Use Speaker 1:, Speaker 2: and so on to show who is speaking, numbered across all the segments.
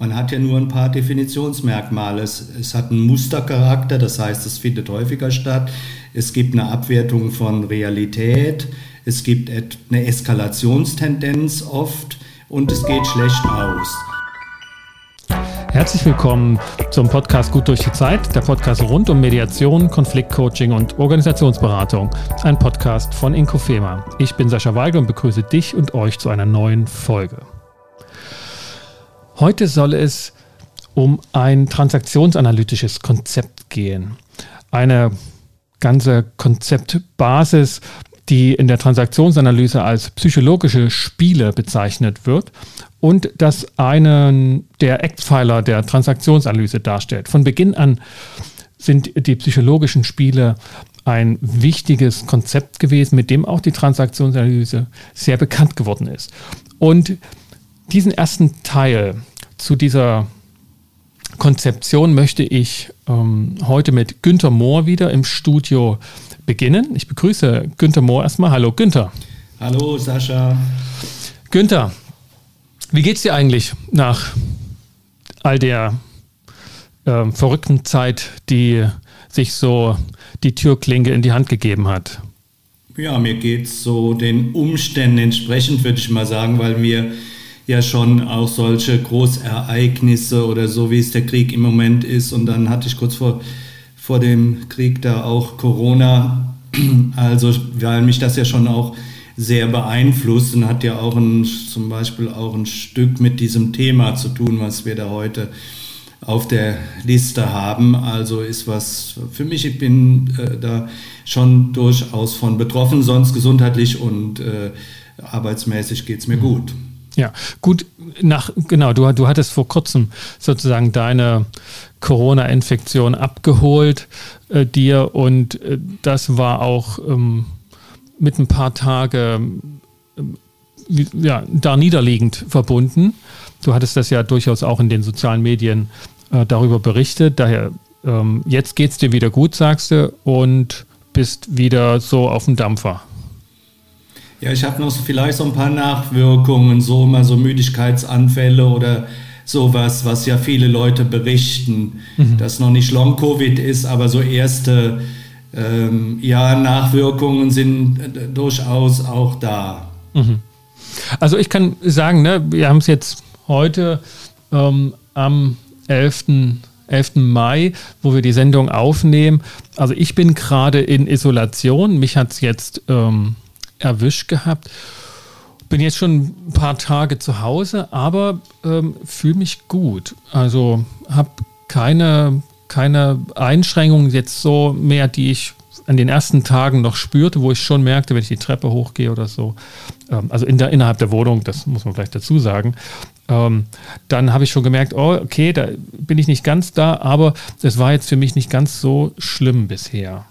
Speaker 1: Man hat ja nur ein paar Definitionsmerkmale. Es, es hat einen Mustercharakter, das heißt, es findet häufiger statt. Es gibt eine Abwertung von Realität. Es gibt eine Eskalationstendenz oft und es geht schlecht aus.
Speaker 2: Herzlich willkommen zum Podcast Gut durch die Zeit, der Podcast rund um Mediation, Konfliktcoaching und Organisationsberatung. Ein Podcast von Inkofema. Ich bin Sascha Weigel und begrüße dich und euch zu einer neuen Folge. Heute soll es um ein transaktionsanalytisches Konzept gehen. Eine ganze Konzeptbasis, die in der Transaktionsanalyse als psychologische Spiele bezeichnet wird und das einen der Eckpfeiler der Transaktionsanalyse darstellt. Von Beginn an sind die psychologischen Spiele ein wichtiges Konzept gewesen, mit dem auch die Transaktionsanalyse sehr bekannt geworden ist. Und diesen ersten Teil zu dieser Konzeption möchte ich ähm, heute mit Günter Mohr wieder im Studio beginnen. Ich begrüße Günter Mohr erstmal. Hallo Günter.
Speaker 1: Hallo Sascha.
Speaker 2: Günter, wie geht's dir eigentlich nach all der äh, verrückten Zeit, die sich so die Türklinke in die Hand gegeben hat?
Speaker 1: Ja, mir geht's so den Umständen entsprechend, würde ich mal sagen, weil mir ja schon auch solche Großereignisse oder so, wie es der Krieg im Moment ist. Und dann hatte ich kurz vor, vor dem Krieg da auch Corona. Also, weil mich das ja schon auch sehr beeinflusst und hat ja auch ein, zum Beispiel auch ein Stück mit diesem Thema zu tun, was wir da heute auf der Liste haben. Also ist was für mich, ich bin äh, da schon durchaus von betroffen, sonst gesundheitlich und äh, arbeitsmäßig geht es mir gut.
Speaker 2: Ja, gut, nach, genau, du, du hattest vor kurzem sozusagen deine Corona-Infektion abgeholt äh, dir und äh, das war auch ähm, mit ein paar Tagen äh, ja, da niederliegend verbunden. Du hattest das ja durchaus auch in den sozialen Medien äh, darüber berichtet. Daher, ähm, jetzt geht es dir wieder gut, sagst du, und bist wieder so auf dem Dampfer.
Speaker 1: Ja, ich habe noch so vielleicht so ein paar Nachwirkungen, so mal so Müdigkeitsanfälle oder sowas, was ja viele Leute berichten, mhm. dass noch nicht Long-Covid ist, aber so erste ähm, ja, Nachwirkungen sind äh, durchaus auch da.
Speaker 2: Mhm. Also ich kann sagen, ne, wir haben es jetzt heute ähm, am 11. 11. Mai, wo wir die Sendung aufnehmen. Also ich bin gerade in Isolation. Mich hat es jetzt ähm, erwischt gehabt. Bin jetzt schon ein paar Tage zu Hause, aber ähm, fühle mich gut. Also habe keine, keine Einschränkungen jetzt so mehr, die ich an den ersten Tagen noch spürte, wo ich schon merkte, wenn ich die Treppe hochgehe oder so, ähm, also in der, innerhalb der Wohnung, das muss man vielleicht dazu sagen, ähm, dann habe ich schon gemerkt, oh, okay, da bin ich nicht ganz da, aber es war jetzt für mich nicht ganz so schlimm bisher.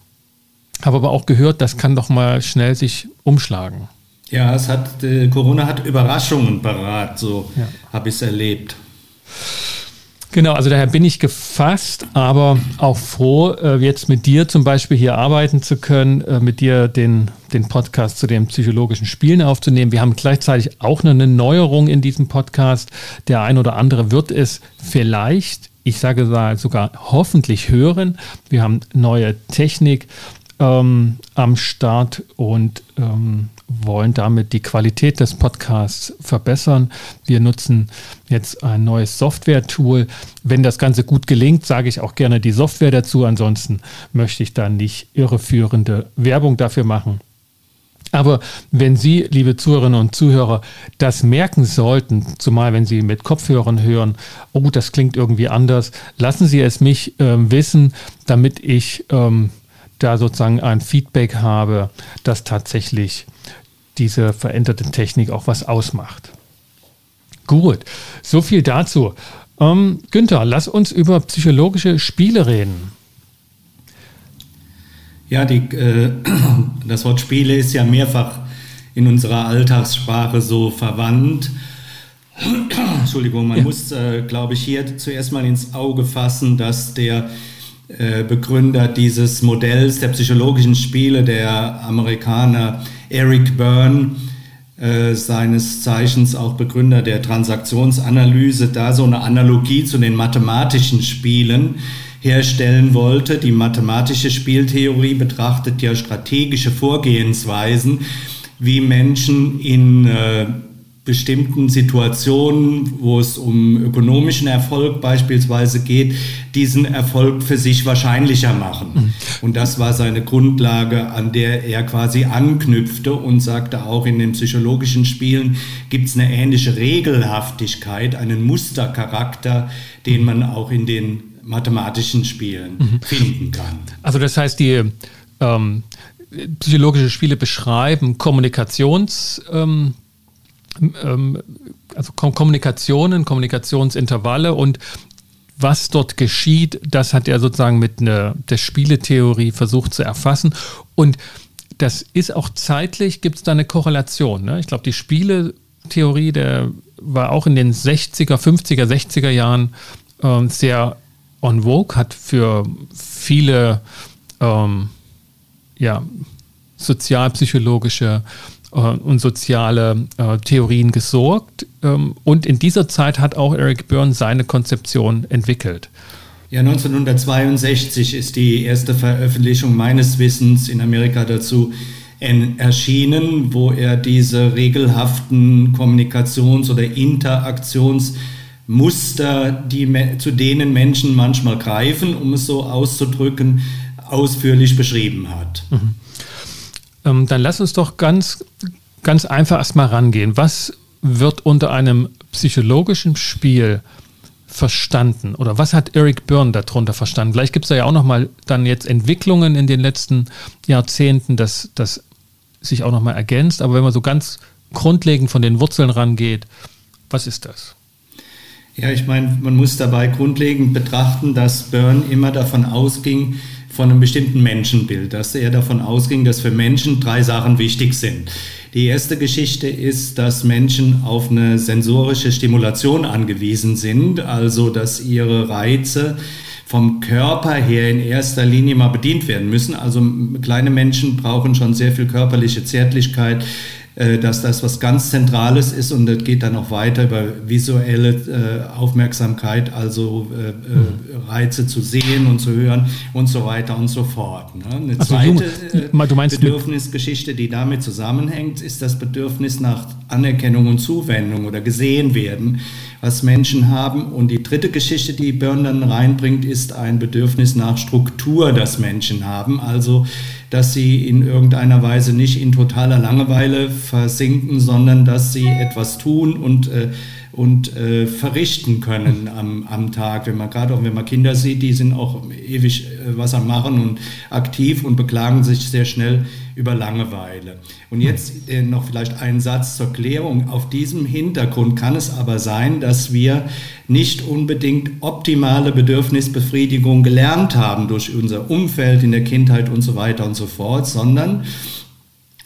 Speaker 2: Habe aber auch gehört, das kann doch mal schnell sich umschlagen.
Speaker 1: Ja, es hat, äh, Corona hat Überraschungen parat, so ja. habe ich es erlebt.
Speaker 2: Genau, also daher bin ich gefasst, aber auch froh, äh, jetzt mit dir zum Beispiel hier arbeiten zu können, äh, mit dir den, den Podcast zu den psychologischen Spielen aufzunehmen. Wir haben gleichzeitig auch eine Neuerung in diesem Podcast. Der ein oder andere wird es vielleicht, ich sage sogar hoffentlich hören. Wir haben neue Technik ähm, am Start und ähm, wollen damit die Qualität des Podcasts verbessern. Wir nutzen jetzt ein neues Software-Tool. Wenn das Ganze gut gelingt, sage ich auch gerne die Software dazu. Ansonsten möchte ich da nicht irreführende Werbung dafür machen. Aber wenn Sie, liebe Zuhörerinnen und Zuhörer, das merken sollten, zumal wenn Sie mit Kopfhörern hören, oh, das klingt irgendwie anders, lassen Sie es mich äh, wissen, damit ich ähm, da sozusagen ein Feedback habe, dass tatsächlich diese veränderte Technik auch was ausmacht. Gut, so viel dazu. Ähm, Günther, lass uns über psychologische Spiele reden.
Speaker 1: Ja, die, äh, das Wort Spiele ist ja mehrfach in unserer Alltagssprache so verwandt. Entschuldigung, man ja. muss, äh, glaube ich, hier zuerst mal ins Auge fassen, dass der Begründer dieses Modells der psychologischen Spiele, der Amerikaner Eric Byrne, äh, seines Zeichens auch Begründer der Transaktionsanalyse, da so eine Analogie zu den mathematischen Spielen herstellen wollte. Die mathematische Spieltheorie betrachtet ja strategische Vorgehensweisen, wie Menschen in äh, bestimmten Situationen, wo es um ökonomischen Erfolg beispielsweise geht, diesen Erfolg für sich wahrscheinlicher machen. Mhm. Und das war seine Grundlage, an der er quasi anknüpfte und sagte auch in den psychologischen Spielen gibt es eine ähnliche Regelhaftigkeit, einen Mustercharakter, den man auch in den mathematischen Spielen mhm. finden kann.
Speaker 2: Also das heißt, die ähm, psychologische Spiele beschreiben Kommunikations... Ähm ähm, also Kommunikationen, Kommunikationsintervalle und was dort geschieht, das hat er sozusagen mit einer, der Spieletheorie versucht zu erfassen. Und das ist auch zeitlich, gibt es da eine Korrelation. Ne? Ich glaube, die Spieletheorie, der war auch in den 60er, 50er, 60er Jahren ähm, sehr on vogue, hat für viele ähm, ja, sozialpsychologische äh, und soziale äh, Theorien gesorgt. Ähm, und in dieser Zeit hat auch Eric Byrne seine Konzeption entwickelt.
Speaker 1: Ja, 1962 ist die erste Veröffentlichung meines Wissens in Amerika dazu erschienen, wo er diese regelhaften Kommunikations- oder Interaktionsmuster, die, zu denen Menschen manchmal greifen, um es so auszudrücken, ausführlich beschrieben hat. Mhm.
Speaker 2: Ähm, dann lass uns doch ganz, ganz einfach erstmal rangehen. Was wird unter einem psychologischen Spiel verstanden? Oder was hat Eric Byrne darunter verstanden? Vielleicht gibt es da ja auch nochmal dann jetzt Entwicklungen in den letzten Jahrzehnten, dass das sich auch nochmal ergänzt. Aber wenn man so ganz grundlegend von den Wurzeln rangeht, was ist das?
Speaker 1: Ja, ich meine, man muss dabei grundlegend betrachten, dass Byrne immer davon ausging, von einem bestimmten Menschenbild, dass er davon ausging, dass für Menschen drei Sachen wichtig sind. Die erste Geschichte ist, dass Menschen auf eine sensorische Stimulation angewiesen sind, also dass ihre Reize vom Körper her in erster Linie mal bedient werden müssen. Also kleine Menschen brauchen schon sehr viel körperliche Zärtlichkeit, dass das was ganz Zentrales ist und das geht dann auch weiter über visuelle äh, Aufmerksamkeit, also äh, äh, Reize zu sehen und zu hören und so weiter und so fort. Ne? Eine also zweite äh, du meinst Bedürfnisgeschichte, die damit zusammenhängt, ist das Bedürfnis nach Anerkennung und Zuwendung oder gesehen werden, was Menschen haben. Und die dritte Geschichte, die Byrne dann reinbringt, ist ein Bedürfnis nach Struktur, das Menschen haben. Also dass sie in irgendeiner Weise nicht in totaler Langeweile versinken, sondern dass sie etwas tun und, äh, und äh, verrichten können am, am Tag. Wenn man gerade auch wenn man Kinder sieht, die sind auch ewig äh, was am Machen und aktiv und beklagen sich sehr schnell über Langeweile. Und jetzt äh, noch vielleicht einen Satz zur Klärung. Auf diesem Hintergrund kann es aber sein, dass wir nicht unbedingt optimale Bedürfnisbefriedigung gelernt haben durch unser Umfeld in der Kindheit und so weiter und so fort, sondern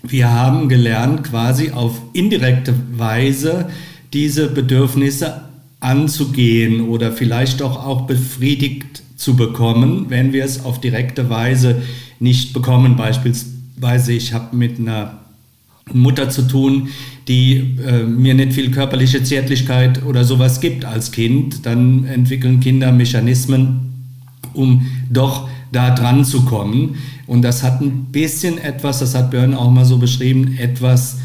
Speaker 1: wir haben gelernt, quasi auf indirekte Weise diese Bedürfnisse anzugehen oder vielleicht doch auch befriedigt zu bekommen, wenn wir es auf direkte Weise nicht bekommen, beispielsweise ich habe mit einer Mutter zu tun, die äh, mir nicht viel körperliche Zärtlichkeit oder sowas gibt als Kind, dann entwickeln Kinder Mechanismen, um doch da dran zu kommen. Und das hat ein bisschen etwas, das hat Björn auch mal so beschrieben, etwas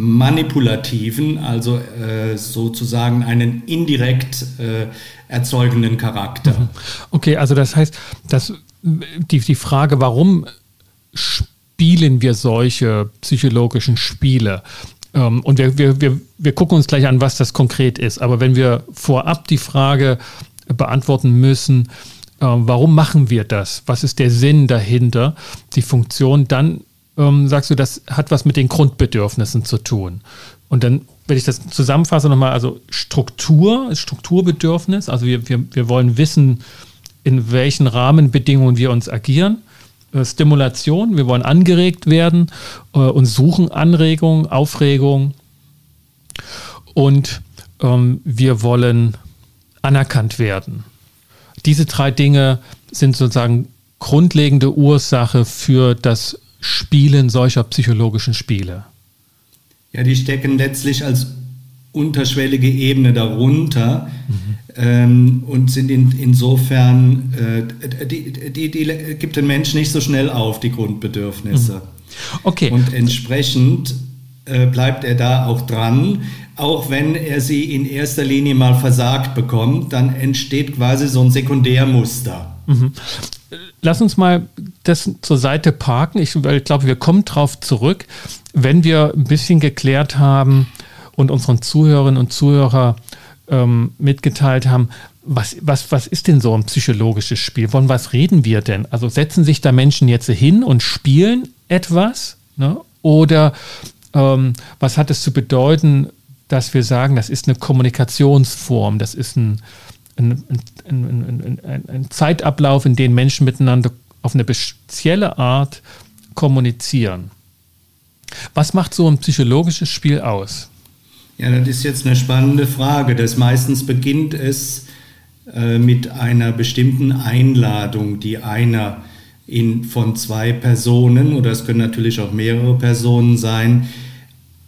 Speaker 1: manipulativen, also äh, sozusagen einen indirekt äh, erzeugenden Charakter. Mhm.
Speaker 2: Okay, also das heißt, dass die, die Frage, warum spielen wir solche psychologischen Spiele? Ähm, und wir, wir, wir, wir gucken uns gleich an, was das konkret ist. Aber wenn wir vorab die Frage beantworten müssen, äh, warum machen wir das? Was ist der Sinn dahinter? Die Funktion, dann ähm, sagst du, das hat was mit den Grundbedürfnissen zu tun. Und dann, wenn ich das zusammenfasse nochmal, also Struktur, Strukturbedürfnis, also wir, wir, wir wollen wissen, in welchen Rahmenbedingungen wir uns agieren. Äh, Stimulation, wir wollen angeregt werden äh, und suchen Anregung, Aufregung und ähm, wir wollen anerkannt werden. Diese drei Dinge sind sozusagen grundlegende Ursache für das Spielen solcher psychologischen Spiele.
Speaker 1: Ja, die stecken letztlich als unterschwellige Ebene darunter mhm. ähm, und sind in, insofern, äh, die, die, die, gibt den Menschen nicht so schnell auf, die Grundbedürfnisse. Mhm. Okay. Und entsprechend äh, bleibt er da auch dran, auch wenn er sie in erster Linie mal versagt bekommt, dann entsteht quasi so ein Sekundärmuster. Mhm.
Speaker 2: Lass uns mal das zur Seite parken. Ich, ich glaube, wir kommen darauf zurück, wenn wir ein bisschen geklärt haben, und unseren Zuhörerinnen und Zuhörern ähm, mitgeteilt haben, was, was, was ist denn so ein psychologisches Spiel? Von was reden wir denn? Also setzen sich da Menschen jetzt hin und spielen etwas? Ne? Oder ähm, was hat es zu bedeuten, dass wir sagen, das ist eine Kommunikationsform, das ist ein, ein, ein, ein Zeitablauf, in dem Menschen miteinander auf eine spezielle Art kommunizieren? Was macht so ein psychologisches Spiel aus?
Speaker 1: Ja, das ist jetzt eine spannende Frage. Das meistens beginnt es äh, mit einer bestimmten Einladung, die einer in, von zwei Personen, oder es können natürlich auch mehrere Personen sein,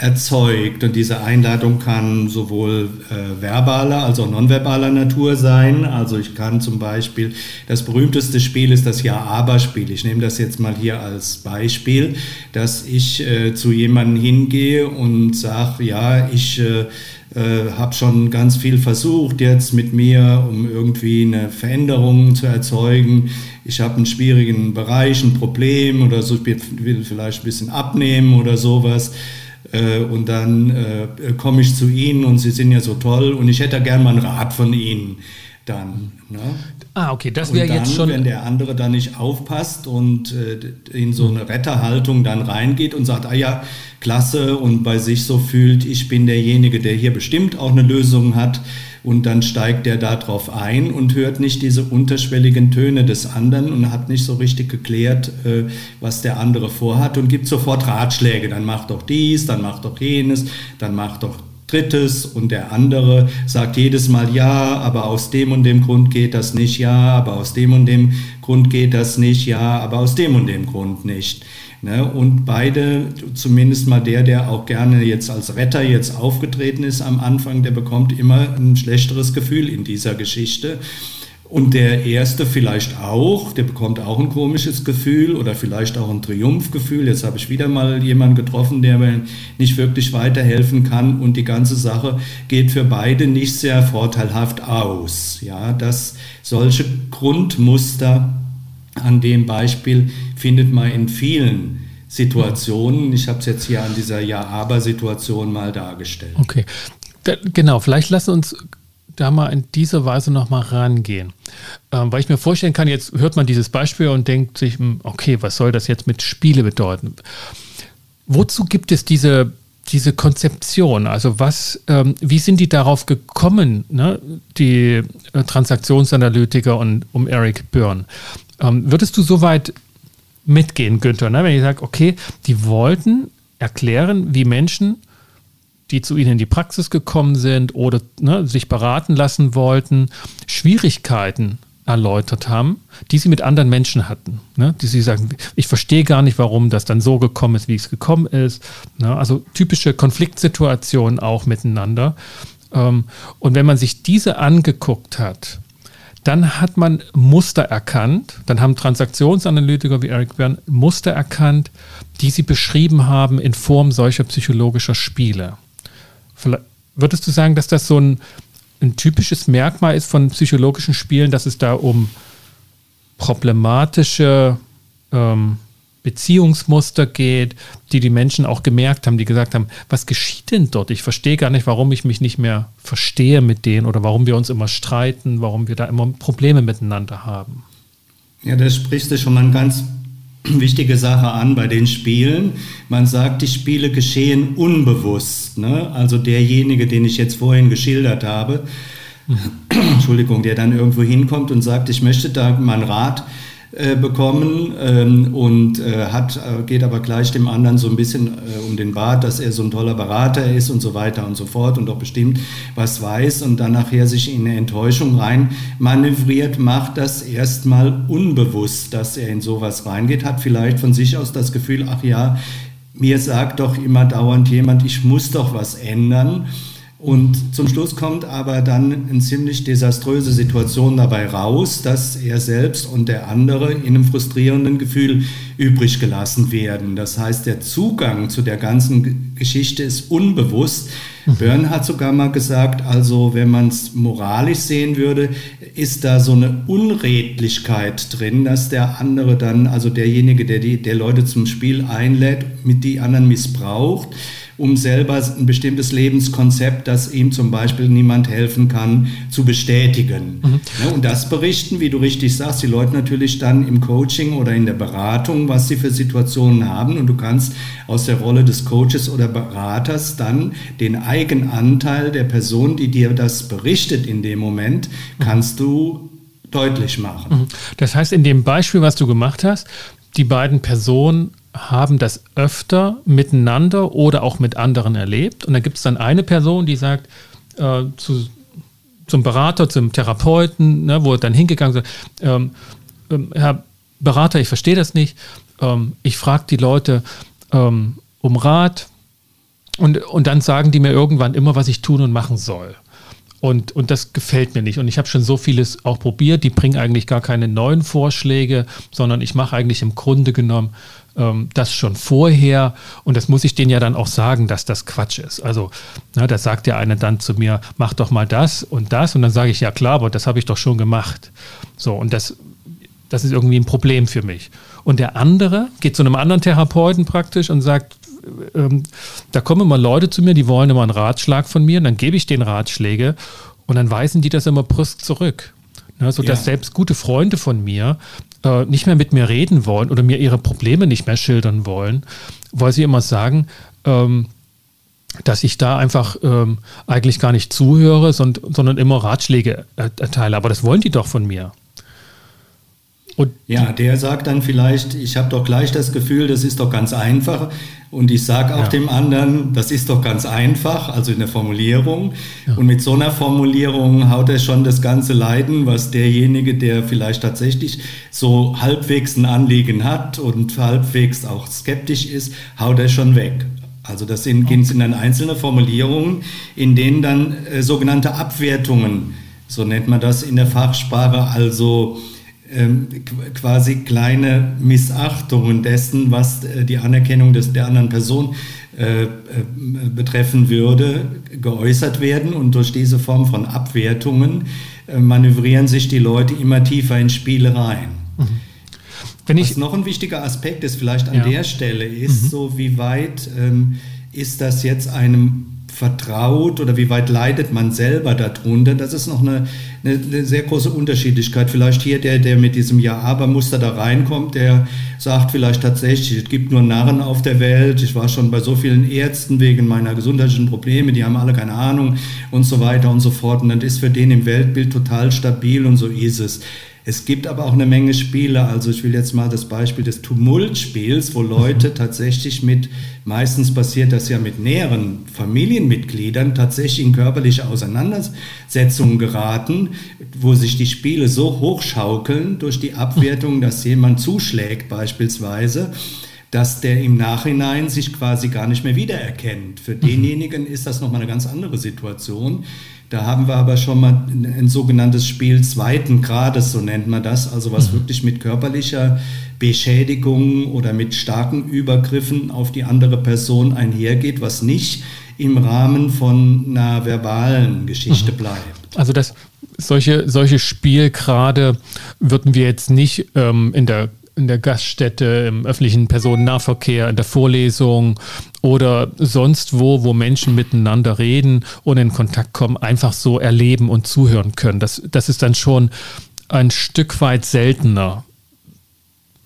Speaker 1: erzeugt. Und diese Einladung kann sowohl äh, verbaler als auch nonverbaler Natur sein. Also ich kann zum Beispiel, das berühmteste Spiel ist das Ja-Aber-Spiel. Ich nehme das jetzt mal hier als Beispiel, dass ich äh, zu jemandem hingehe und sage, ja, ich äh, äh, habe schon ganz viel versucht jetzt mit mir, um irgendwie eine Veränderung zu erzeugen. Ich habe einen schwierigen Bereich, ein Problem oder so, ich will vielleicht ein bisschen abnehmen oder sowas. Äh, und dann äh, komme ich zu Ihnen und Sie sind ja so toll und ich hätte gern mal einen Rat von Ihnen dann. Ne?
Speaker 2: Ah, okay, das wäre jetzt schon.
Speaker 1: Wenn der andere dann nicht aufpasst und äh, in so eine Retterhaltung dann reingeht und sagt, ah ja, klasse und bei sich so fühlt, ich bin derjenige, der hier bestimmt auch eine Lösung hat, und dann steigt er darauf ein und hört nicht diese unterschwelligen Töne des anderen und hat nicht so richtig geklärt, äh, was der andere vorhat und gibt sofort Ratschläge. Dann mach doch dies, dann mach doch jenes, dann mach doch Drittes und der andere sagt jedes Mal ja, aber aus dem und dem Grund geht das nicht, ja, aber aus dem und dem Grund geht das nicht, ja, aber aus dem und dem Grund nicht. Ne? Und beide, zumindest mal der, der auch gerne jetzt als Retter jetzt aufgetreten ist am Anfang, der bekommt immer ein schlechteres Gefühl in dieser Geschichte. Und der erste vielleicht auch, der bekommt auch ein komisches Gefühl oder vielleicht auch ein Triumphgefühl. Jetzt habe ich wieder mal jemanden getroffen, der mir nicht wirklich weiterhelfen kann und die ganze Sache geht für beide nicht sehr vorteilhaft aus. Ja, dass solche Grundmuster an dem Beispiel findet man in vielen Situationen. Ich habe es jetzt hier an dieser Ja-Aber-Situation mal dargestellt.
Speaker 2: Okay, da, genau. Vielleicht lass uns da mal in dieser Weise nochmal rangehen. Ähm, weil ich mir vorstellen kann, jetzt hört man dieses Beispiel und denkt sich, hm, okay, was soll das jetzt mit Spiele bedeuten? Wozu gibt es diese, diese Konzeption? Also was, ähm, wie sind die darauf gekommen, ne? die äh, Transaktionsanalytiker und um Eric Byrne? Ähm, würdest du soweit mitgehen, Günther, ne? wenn ich sage, okay, die wollten erklären, wie Menschen, die zu ihnen in die Praxis gekommen sind oder ne, sich beraten lassen wollten, Schwierigkeiten erläutert haben, die sie mit anderen Menschen hatten. Ne? Die sie sagen, ich verstehe gar nicht, warum das dann so gekommen ist, wie es gekommen ist. Ne? Also typische Konfliktsituationen auch miteinander. Ähm, und wenn man sich diese angeguckt hat, dann hat man Muster erkannt, dann haben Transaktionsanalytiker wie Eric Bern Muster erkannt, die sie beschrieben haben in Form solcher psychologischer Spiele. Würdest du sagen, dass das so ein, ein typisches Merkmal ist von psychologischen Spielen, dass es da um problematische ähm, Beziehungsmuster geht, die die Menschen auch gemerkt haben, die gesagt haben, was geschieht denn dort? Ich verstehe gar nicht, warum ich mich nicht mehr verstehe mit denen oder warum wir uns immer streiten, warum wir da immer Probleme miteinander haben.
Speaker 1: Ja, da sprichst du schon mal eine ganz wichtige Sache an bei den Spielen. Man sagt, die Spiele geschehen unbewusst. Ne? Also derjenige, den ich jetzt vorhin geschildert habe, mhm. Entschuldigung, der dann irgendwo hinkommt und sagt, ich möchte da mal einen Rat äh, bekommen ähm, und äh, hat, äh, geht aber gleich dem anderen so ein bisschen äh, um den Bart, dass er so ein toller Berater ist und so weiter und so fort und doch bestimmt was weiß und dann nachher sich in eine Enttäuschung rein manövriert, macht das erstmal unbewusst, dass er in sowas reingeht, hat vielleicht von sich aus das Gefühl, ach ja, mir sagt doch immer dauernd jemand, ich muss doch was ändern. Und zum Schluss kommt aber dann eine ziemlich desaströse Situation dabei raus, dass er selbst und der andere in einem frustrierenden Gefühl übrig gelassen werden. Das heißt, der Zugang zu der ganzen Geschichte ist unbewusst. Mhm. Byrne hat sogar mal gesagt, also wenn man es moralisch sehen würde, ist da so eine Unredlichkeit drin, dass der andere dann, also derjenige, der die der Leute zum Spiel einlädt, mit die anderen missbraucht um selber ein bestimmtes Lebenskonzept, das ihm zum Beispiel niemand helfen kann, zu bestätigen. Mhm. Und das berichten, wie du richtig sagst, die Leute natürlich dann im Coaching oder in der Beratung, was sie für Situationen haben. Und du kannst aus der Rolle des Coaches oder Beraters dann den Eigenanteil der Person, die dir das berichtet in dem Moment, kannst du deutlich machen. Mhm.
Speaker 2: Das heißt, in dem Beispiel, was du gemacht hast, die beiden Personen haben das öfter miteinander oder auch mit anderen erlebt. Und da gibt es dann eine Person, die sagt äh, zu, zum Berater, zum Therapeuten, ne, wo er dann hingegangen ist, ähm, ähm, Herr Berater, ich verstehe das nicht. Ähm, ich frage die Leute ähm, um Rat und, und dann sagen die mir irgendwann immer, was ich tun und machen soll. Und, und das gefällt mir nicht. Und ich habe schon so vieles auch probiert. Die bringen eigentlich gar keine neuen Vorschläge, sondern ich mache eigentlich im Grunde genommen das schon vorher. Und das muss ich denen ja dann auch sagen, dass das Quatsch ist. Also, na, da sagt der eine dann zu mir, mach doch mal das und das. Und dann sage ich, ja klar, aber das habe ich doch schon gemacht. So, und das, das ist irgendwie ein Problem für mich. Und der andere geht zu einem anderen Therapeuten praktisch und sagt, ähm, da kommen immer Leute zu mir, die wollen immer einen Ratschlag von mir, und dann gebe ich den Ratschläge und dann weisen die das immer brüsk zurück. Ne, sodass ja. selbst gute Freunde von mir äh, nicht mehr mit mir reden wollen oder mir ihre Probleme nicht mehr schildern wollen, weil sie immer sagen, ähm, dass ich da einfach ähm, eigentlich gar nicht zuhöre, sondern, sondern immer Ratschläge erteile. Aber das wollen die doch von mir.
Speaker 1: Und ja, der sagt dann vielleicht, ich habe doch gleich das Gefühl, das ist doch ganz einfach. Und ich sage auch ja. dem anderen, das ist doch ganz einfach, also in der Formulierung. Ja. Und mit so einer Formulierung haut er schon das ganze Leiden, was derjenige, der vielleicht tatsächlich so halbwegs ein Anliegen hat und halbwegs auch skeptisch ist, haut er schon weg. Also das sind, okay. sind dann einzelne Formulierungen, in denen dann äh, sogenannte Abwertungen, so nennt man das in der Fachsprache, also ähm, quasi kleine Missachtungen dessen, was äh, die Anerkennung des, der anderen Person äh, äh, betreffen würde, geäußert werden. Und durch diese Form von Abwertungen äh, manövrieren sich die Leute immer tiefer in Spiele rein. Mhm. Wenn ich, was noch ein wichtiger Aspekt ist, vielleicht an ja. der Stelle, ist mhm. so, wie weit ähm, ist das jetzt einem vertraut oder wie weit leidet man selber darunter? Das ist noch eine, eine, eine, sehr große Unterschiedlichkeit. Vielleicht hier der, der mit diesem Ja-Aber-Muster da reinkommt, der sagt vielleicht tatsächlich, es gibt nur Narren auf der Welt. Ich war schon bei so vielen Ärzten wegen meiner gesundheitlichen Probleme, die haben alle keine Ahnung und so weiter und so fort. Und das ist für den im Weltbild total stabil und so ist es. Es gibt aber auch eine Menge Spiele. Also ich will jetzt mal das Beispiel des Tumultspiels, wo Leute mhm. tatsächlich mit, meistens passiert das ja mit näheren Familienmitgliedern, tatsächlich in körperliche Auseinandersetzungen geraten, wo sich die Spiele so hochschaukeln durch die Abwertung, dass jemand zuschlägt beispielsweise dass der im Nachhinein sich quasi gar nicht mehr wiedererkennt. Für mhm. denjenigen ist das nochmal eine ganz andere Situation. Da haben wir aber schon mal ein, sogenanntes Spiel zweiten Grades, so nennt man das, also was mhm. wirklich mit körperlicher Beschädigung oder mit starken Übergriffen auf die andere Person einhergeht, was nicht im Rahmen von einer verbalen Geschichte mhm. bleibt.
Speaker 2: Also das solche, solche Spielgrade würden wir jetzt nicht ähm, in der in der Gaststätte, im öffentlichen Personennahverkehr, in der Vorlesung oder sonst wo, wo Menschen miteinander reden und in Kontakt kommen, einfach so erleben und zuhören können. Das, das ist dann schon ein Stück weit seltener.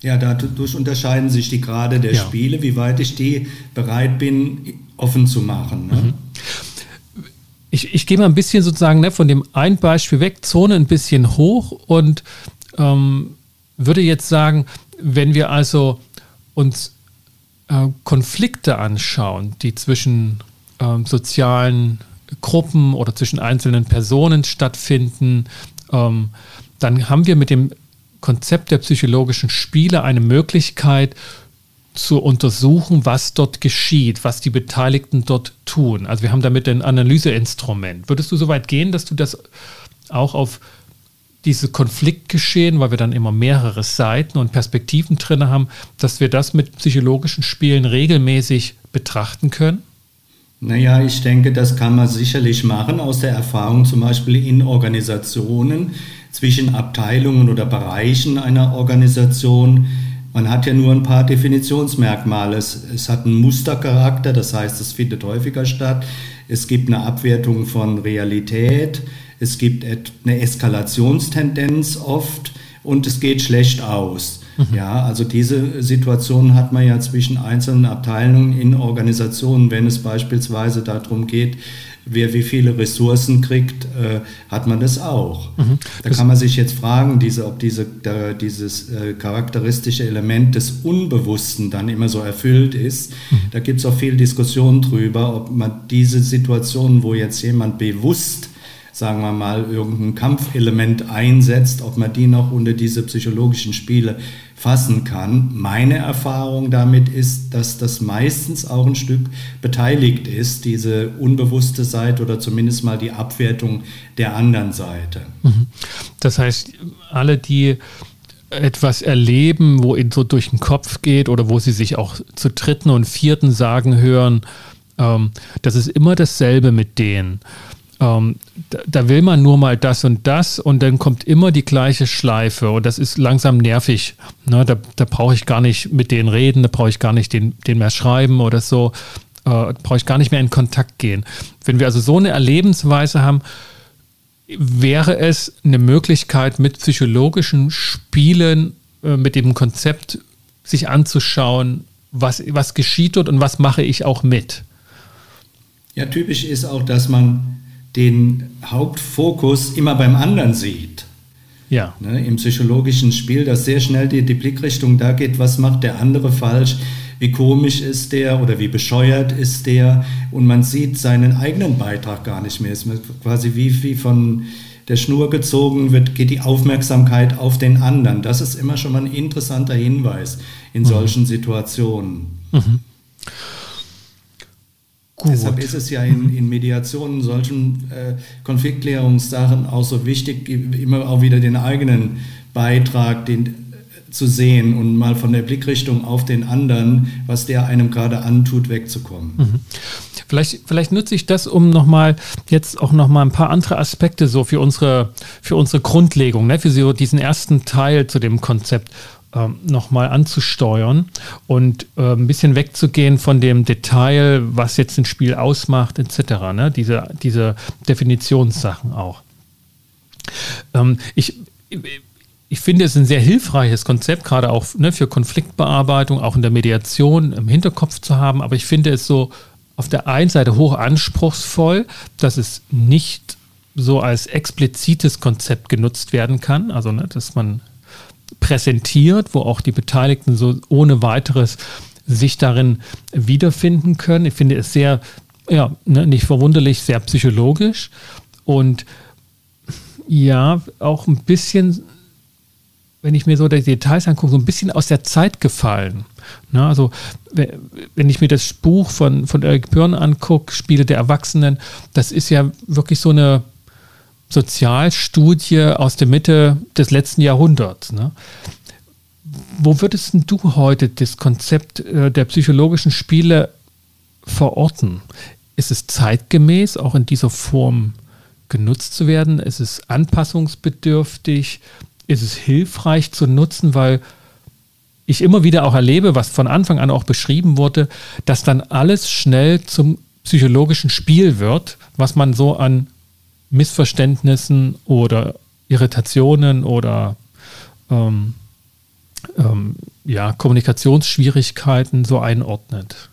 Speaker 1: Ja, dadurch unterscheiden sich die Grade der ja. Spiele, wie weit ich die bereit bin, offen zu machen. Ne? Mhm.
Speaker 2: Ich, ich gehe mal ein bisschen sozusagen ne, von dem einen Beispiel weg, Zone ein bisschen hoch und ähm, würde jetzt sagen, wenn wir also uns äh, Konflikte anschauen, die zwischen äh, sozialen Gruppen oder zwischen einzelnen Personen stattfinden, ähm, dann haben wir mit dem Konzept der psychologischen Spiele eine Möglichkeit, zu untersuchen, was dort geschieht, was die Beteiligten dort tun. Also wir haben damit ein Analyseinstrument. Würdest du so weit gehen, dass du das auch auf diese Konfliktgeschehen, weil wir dann immer mehrere Seiten und Perspektiven drin haben, dass wir das mit psychologischen Spielen regelmäßig betrachten können?
Speaker 1: Naja, ich denke, das kann man sicherlich machen aus der Erfahrung zum Beispiel in Organisationen zwischen Abteilungen oder Bereichen einer Organisation. Man hat ja nur ein paar Definitionsmerkmale. Es, es hat einen Mustercharakter, das heißt, es findet häufiger statt. Es gibt eine Abwertung von Realität. Es gibt eine Eskalationstendenz oft und es geht schlecht aus. Mhm. Ja, also diese Situation hat man ja zwischen einzelnen Abteilungen in Organisationen, wenn es beispielsweise darum geht, wer wie viele Ressourcen kriegt, äh, hat man das auch. Mhm. Da kann man sich jetzt fragen, diese, ob diese, da, dieses äh, charakteristische Element des Unbewussten dann immer so erfüllt ist. Mhm. Da gibt es auch viel Diskussion drüber, ob man diese Situation, wo jetzt jemand bewusst sagen wir mal, irgendein Kampfelement einsetzt, ob man die noch unter diese psychologischen Spiele fassen kann. Meine Erfahrung damit ist, dass das meistens auch ein Stück beteiligt ist, diese unbewusste Seite oder zumindest mal die Abwertung der anderen Seite. Mhm.
Speaker 2: Das heißt, alle, die etwas erleben, wo ihnen so durch den Kopf geht oder wo sie sich auch zu dritten und vierten sagen hören, ähm, das ist immer dasselbe mit denen ähm, da, da, will man nur mal das und das und dann kommt immer die gleiche Schleife und das ist langsam nervig. Ne? Da, da brauche ich gar nicht mit denen reden, da brauche ich gar nicht den, den mehr schreiben oder so, äh, brauche ich gar nicht mehr in Kontakt gehen. Wenn wir also so eine Erlebensweise haben, wäre es eine Möglichkeit, mit psychologischen Spielen, äh, mit dem Konzept sich anzuschauen, was, was geschieht dort und was mache ich auch mit.
Speaker 1: Ja, typisch ist auch, dass man den Hauptfokus immer beim anderen sieht. Ja. Ne, Im psychologischen Spiel, dass sehr schnell die, die Blickrichtung da geht, was macht der andere falsch, wie komisch ist der oder wie bescheuert ist der und man sieht seinen eigenen Beitrag gar nicht mehr. Es ist quasi wie, wie von der Schnur gezogen wird, geht die Aufmerksamkeit auf den anderen. Das ist immer schon mal ein interessanter Hinweis in mhm. solchen Situationen. Mhm. Gut. Deshalb ist es ja in, in Mediationen, solchen äh, Konfliktklärungssachen auch so wichtig, immer auch wieder den eigenen Beitrag den, äh, zu sehen und mal von der Blickrichtung auf den anderen, was der einem gerade antut, wegzukommen. Mhm.
Speaker 2: Vielleicht, vielleicht nutze ich das, um nochmal jetzt auch nochmal ein paar andere Aspekte so für unsere, für unsere Grundlegung, ne, für so diesen ersten Teil zu dem Konzept ähm, nochmal anzusteuern und äh, ein bisschen wegzugehen von dem Detail, was jetzt ein Spiel ausmacht, etc. Ne? Diese, diese Definitionssachen auch. Ähm, ich, ich finde es ein sehr hilfreiches Konzept, gerade auch ne, für Konfliktbearbeitung, auch in der Mediation im Hinterkopf zu haben. Aber ich finde es so auf der einen Seite hoch anspruchsvoll, dass es nicht so als explizites Konzept genutzt werden kann. Also, ne, dass man präsentiert, wo auch die Beteiligten so ohne weiteres sich darin wiederfinden können. Ich finde es sehr, ja, ne, nicht verwunderlich, sehr psychologisch und ja, auch ein bisschen, wenn ich mir so die Details angucke, so ein bisschen aus der Zeit gefallen. Ne, also, wenn ich mir das Buch von, von Eric Byrne angucke, Spiele der Erwachsenen, das ist ja wirklich so eine, Sozialstudie aus der Mitte des letzten Jahrhunderts. Ne? Wo würdest du heute das Konzept äh, der psychologischen Spiele verorten? Ist es zeitgemäß, auch in dieser Form genutzt zu werden? Ist es anpassungsbedürftig? Ist es hilfreich zu nutzen? Weil ich immer wieder auch erlebe, was von Anfang an auch beschrieben wurde, dass dann alles schnell zum psychologischen Spiel wird, was man so an Missverständnissen oder Irritationen oder ähm, ähm, ja, Kommunikationsschwierigkeiten so einordnet.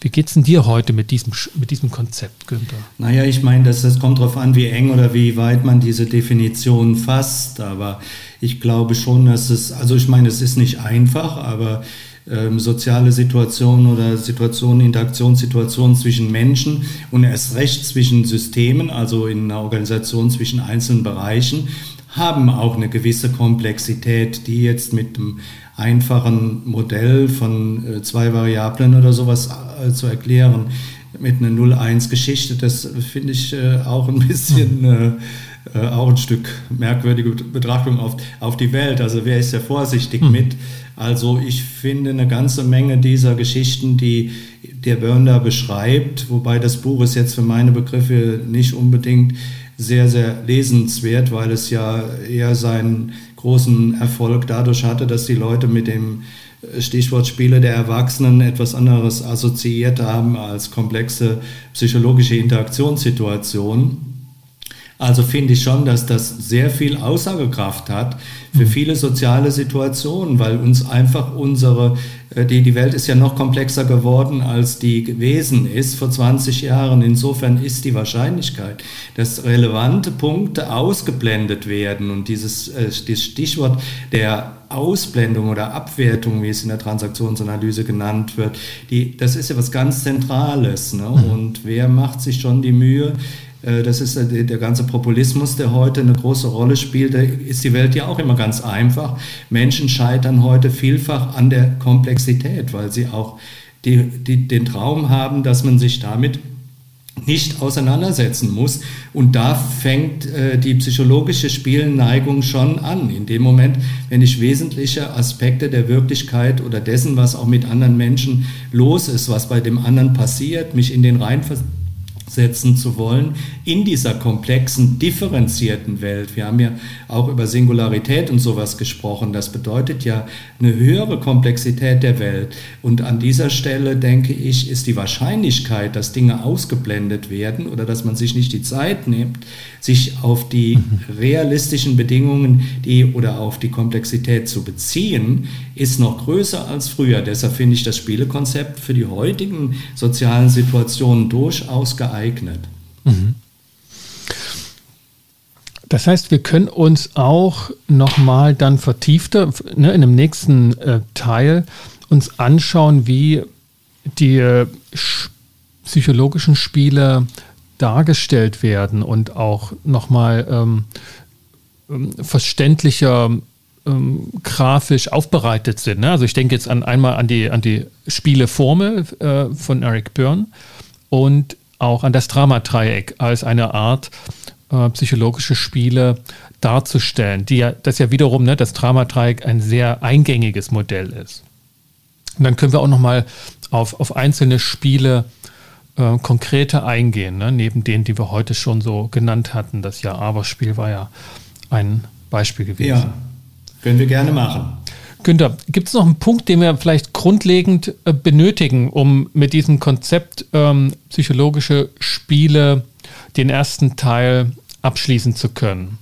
Speaker 2: Wie geht es denn dir heute mit diesem, mit diesem Konzept, Günther?
Speaker 1: Naja, ich meine, das, das kommt darauf an, wie eng oder wie weit man diese Definition fasst. Aber ich glaube schon, dass es, also ich meine, es ist nicht einfach, aber ähm, soziale Situationen oder Situationen, Interaktionssituationen zwischen Menschen und erst recht zwischen Systemen, also in einer Organisation zwischen einzelnen Bereichen, haben auch eine gewisse Komplexität, die jetzt mit einem einfachen Modell von äh, zwei Variablen oder sowas äh, zu erklären, mit einer 0-1-Geschichte, das finde ich äh, auch ein bisschen auch ein Stück merkwürdige Betrachtung auf, auf die Welt. Also wer ist ja vorsichtig hm. mit? Also ich finde eine ganze Menge dieser Geschichten, die der Börner beschreibt, wobei das Buch ist jetzt für meine Begriffe nicht unbedingt sehr, sehr lesenswert, weil es ja eher seinen großen Erfolg dadurch hatte, dass die Leute mit dem Stichwort Spiele der Erwachsenen etwas anderes assoziiert haben als komplexe psychologische Interaktionssituationen. Also finde ich schon, dass das sehr viel Aussagekraft hat für mhm. viele soziale Situationen, weil uns einfach unsere, äh, die, die Welt ist ja noch komplexer geworden, als die gewesen ist vor 20 Jahren. Insofern ist die Wahrscheinlichkeit, dass relevante Punkte ausgeblendet werden und dieses, äh, dieses Stichwort der Ausblendung oder Abwertung, wie es in der Transaktionsanalyse genannt wird, die, das ist ja was ganz Zentrales. Ne? Mhm. Und wer macht sich schon die Mühe, das ist äh, der ganze Populismus, der heute eine große Rolle spielt. Da ist die Welt ja auch immer ganz einfach. Menschen scheitern heute vielfach an der Komplexität, weil sie auch die, die, den Traum haben, dass man sich damit nicht auseinandersetzen muss. Und da fängt äh, die psychologische Spielneigung schon an. In dem Moment, wenn ich wesentliche Aspekte der Wirklichkeit oder dessen, was auch mit anderen Menschen los ist, was bei dem anderen passiert, mich in den Reihen setzen zu wollen in dieser komplexen, differenzierten Welt. Wir haben ja auch über Singularität und sowas gesprochen. Das bedeutet ja eine höhere Komplexität der Welt. Und an dieser Stelle, denke ich, ist die Wahrscheinlichkeit, dass Dinge ausgeblendet werden oder dass man sich nicht die Zeit nimmt, sich auf die mhm. realistischen Bedingungen die, oder auf die Komplexität zu beziehen, ist noch größer als früher. Deshalb finde ich das Spielekonzept für die heutigen sozialen Situationen durchaus geeignet. Mhm.
Speaker 2: Das heißt, wir können uns auch nochmal dann vertiefter ne, in dem nächsten äh, Teil uns anschauen, wie die äh, psychologischen Spiele dargestellt werden und auch nochmal ähm, ähm, verständlicher ähm, grafisch aufbereitet sind. Ne? Also ich denke jetzt an, einmal an die, an die Spieleformel äh, von Eric Byrne und auch an das Dramadreieck als eine Art äh, psychologische Spiele darzustellen, die ja, das ja wiederum ne, das Dramadreieck ein sehr eingängiges Modell ist. Und dann können wir auch nochmal auf, auf einzelne Spiele äh, konkreter eingehen, ne? neben denen, die wir heute schon so genannt hatten. Das Ja-Aber-Spiel war ja ein Beispiel gewesen. Ja,
Speaker 1: können wir gerne machen.
Speaker 2: Günther, gibt es noch einen Punkt, den wir vielleicht grundlegend äh, benötigen, um mit diesem Konzept ähm, psychologische Spiele den ersten Teil abschließen zu können?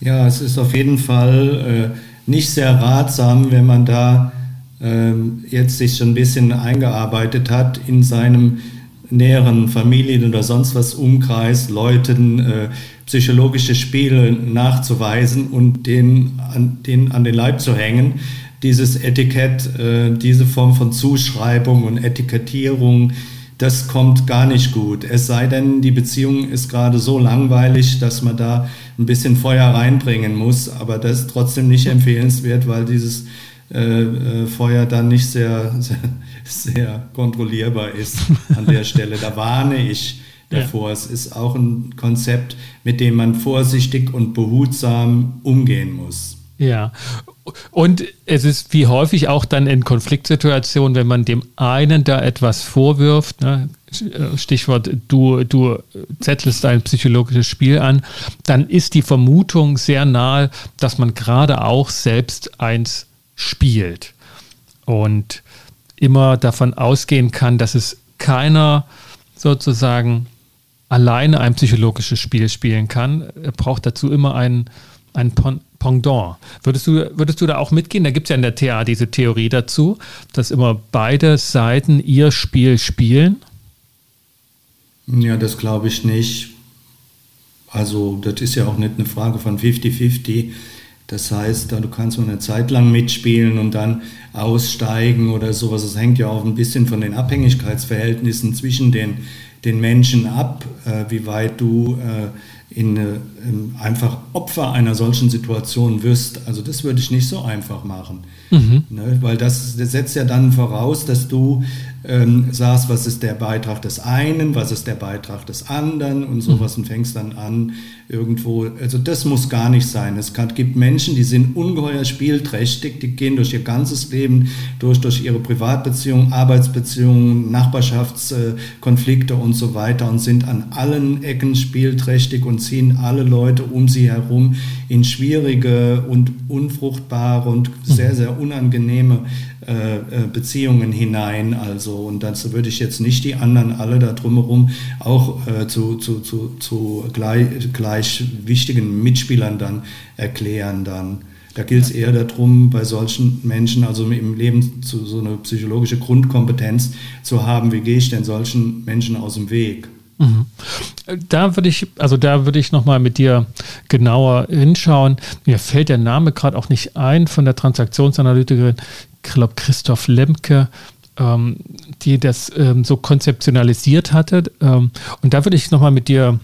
Speaker 1: Ja, es ist auf jeden Fall äh, nicht sehr ratsam, wenn man da ähm, jetzt sich schon ein bisschen eingearbeitet hat in seinem näheren Familien- oder sonst was Umkreis, Leuten äh, psychologische Spiele nachzuweisen und den an, den an den Leib zu hängen. Dieses Etikett, äh, diese Form von Zuschreibung und Etikettierung, das kommt gar nicht gut. Es sei denn, die Beziehung ist gerade so langweilig, dass man da ein bisschen Feuer reinbringen muss, aber das ist trotzdem nicht empfehlenswert, weil dieses äh, äh, Feuer dann nicht sehr, sehr, sehr, kontrollierbar ist an der Stelle. Da warne ich davor. Ja. Es ist auch ein Konzept, mit dem man vorsichtig und behutsam umgehen muss.
Speaker 2: Ja, und es ist wie häufig auch dann in Konfliktsituationen, wenn man dem einen da etwas vorwirft, ne, Stichwort, du, du zettelst ein psychologisches Spiel an, dann ist die Vermutung sehr nahe, dass man gerade auch selbst eins spielt und immer davon ausgehen kann, dass es keiner sozusagen alleine ein psychologisches Spiel spielen kann. Braucht dazu immer ein, ein Pendant. Würdest du, würdest du da auch mitgehen? Da gibt es ja in der TA diese Theorie dazu, dass immer beide Seiten ihr Spiel spielen.
Speaker 1: Ja, das glaube ich nicht. Also das ist ja auch nicht eine Frage von 50-50. Das heißt, du kannst mal eine Zeit lang mitspielen und dann aussteigen oder sowas. Das hängt ja auch ein bisschen von den Abhängigkeitsverhältnissen zwischen den, den Menschen ab, äh, wie weit du äh, in, ähm, einfach Opfer einer solchen Situation wirst. Also das würde ich nicht so einfach machen. Mhm. Ne? Weil das, das, setzt ja dann voraus, dass du ähm, sagst, was ist der Beitrag des einen, was ist der Beitrag des anderen und sowas mhm. und fängst dann an irgendwo, also das muss gar nicht sein. Es gibt Menschen, die sind ungeheuer spielträchtig, die gehen durch ihr ganzes Leben durch, durch ihre Privatbeziehungen, Arbeitsbeziehungen, Nachbarschaftskonflikte und so weiter und sind an allen Ecken spielträchtig und ziehen alle Leute um sie herum in schwierige und unfruchtbare und sehr, sehr unangenehme äh, äh, Beziehungen hinein. Also, und dazu würde ich jetzt nicht die anderen alle da drumherum auch äh, zu, zu, zu, zu gleich, gleich wichtigen Mitspielern dann erklären dann. Da gilt es eher darum, bei solchen Menschen, also im Leben zu, so eine psychologische Grundkompetenz zu haben, wie gehe ich denn solchen Menschen aus dem Weg? Mhm.
Speaker 2: Da würde ich, also da würde ich nochmal mit dir genauer hinschauen. Mir fällt der Name gerade auch nicht ein von der Transaktionsanalytikerin ich glaube Christoph Lemke, ähm, die das ähm, so konzeptionalisiert hatte. Ähm, und da würde ich nochmal mit dir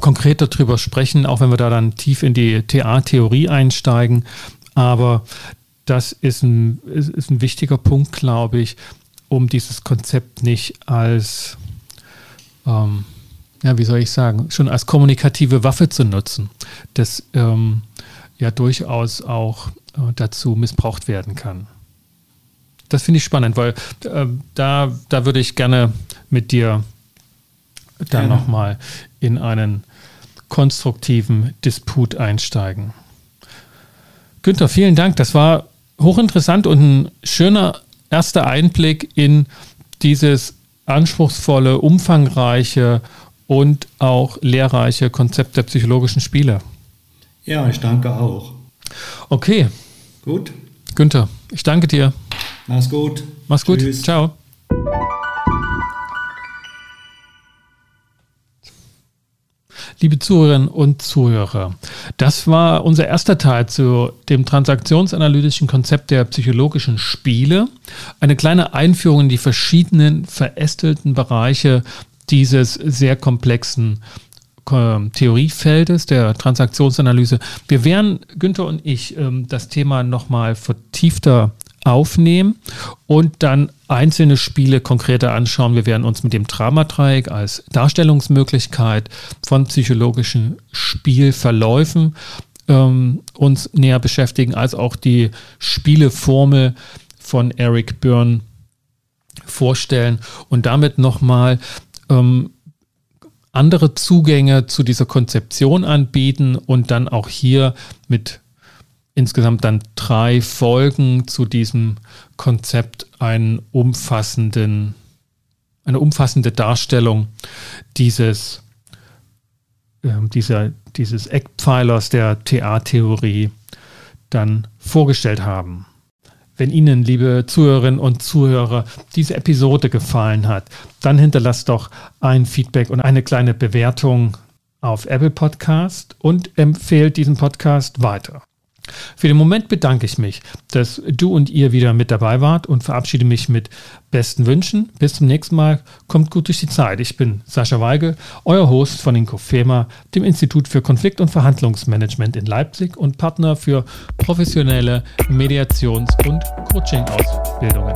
Speaker 2: konkreter drüber sprechen, auch wenn wir da dann tief in die TA-Theorie einsteigen. Aber das ist ein, ist, ist ein wichtiger Punkt, glaube ich, um dieses Konzept nicht als, ähm, ja, wie soll ich sagen, schon als kommunikative Waffe zu nutzen, das ähm, ja durchaus auch äh, dazu missbraucht werden kann das finde ich spannend, weil äh, da, da würde ich gerne mit dir dann nochmal in einen konstruktiven Disput einsteigen. Günther, vielen Dank. Das war hochinteressant und ein schöner erster Einblick in dieses anspruchsvolle, umfangreiche und auch lehrreiche Konzept der psychologischen Spiele.
Speaker 1: Ja, ich danke auch.
Speaker 2: Okay.
Speaker 1: Gut.
Speaker 2: Günther, ich danke dir.
Speaker 1: Mach's gut.
Speaker 2: Mach's gut. Tschüss. Ciao. Liebe Zuhörerinnen und Zuhörer, das war unser erster Teil zu dem transaktionsanalytischen Konzept der psychologischen Spiele. Eine kleine Einführung in die verschiedenen verästelten Bereiche dieses sehr komplexen ähm, Theoriefeldes der Transaktionsanalyse. Wir werden, Günther und ich, ähm, das Thema nochmal vertiefter aufnehmen und dann einzelne Spiele konkreter anschauen. Wir werden uns mit dem Dramadreieck als Darstellungsmöglichkeit von psychologischen Spielverläufen ähm, uns näher beschäftigen, als auch die Spieleformel von Eric Byrne vorstellen und damit nochmal ähm, andere Zugänge zu dieser Konzeption anbieten und dann auch hier mit insgesamt dann drei Folgen zu diesem Konzept einen umfassenden, eine umfassende Darstellung dieses, äh, dieser, dieses Eckpfeilers der TA-Theorie dann vorgestellt haben. Wenn Ihnen, liebe Zuhörerinnen und Zuhörer, diese Episode gefallen hat, dann hinterlasst doch ein Feedback und eine kleine Bewertung auf Apple Podcast und empfehlt diesen Podcast weiter. Für den Moment bedanke ich mich, dass du und ihr wieder mit dabei wart und verabschiede mich mit besten Wünschen. Bis zum nächsten Mal. Kommt gut durch die Zeit. Ich bin Sascha Weigel, euer Host von Inkofema, dem Institut für Konflikt- und Verhandlungsmanagement in Leipzig und Partner für professionelle Mediations- und Coaching-Ausbildungen.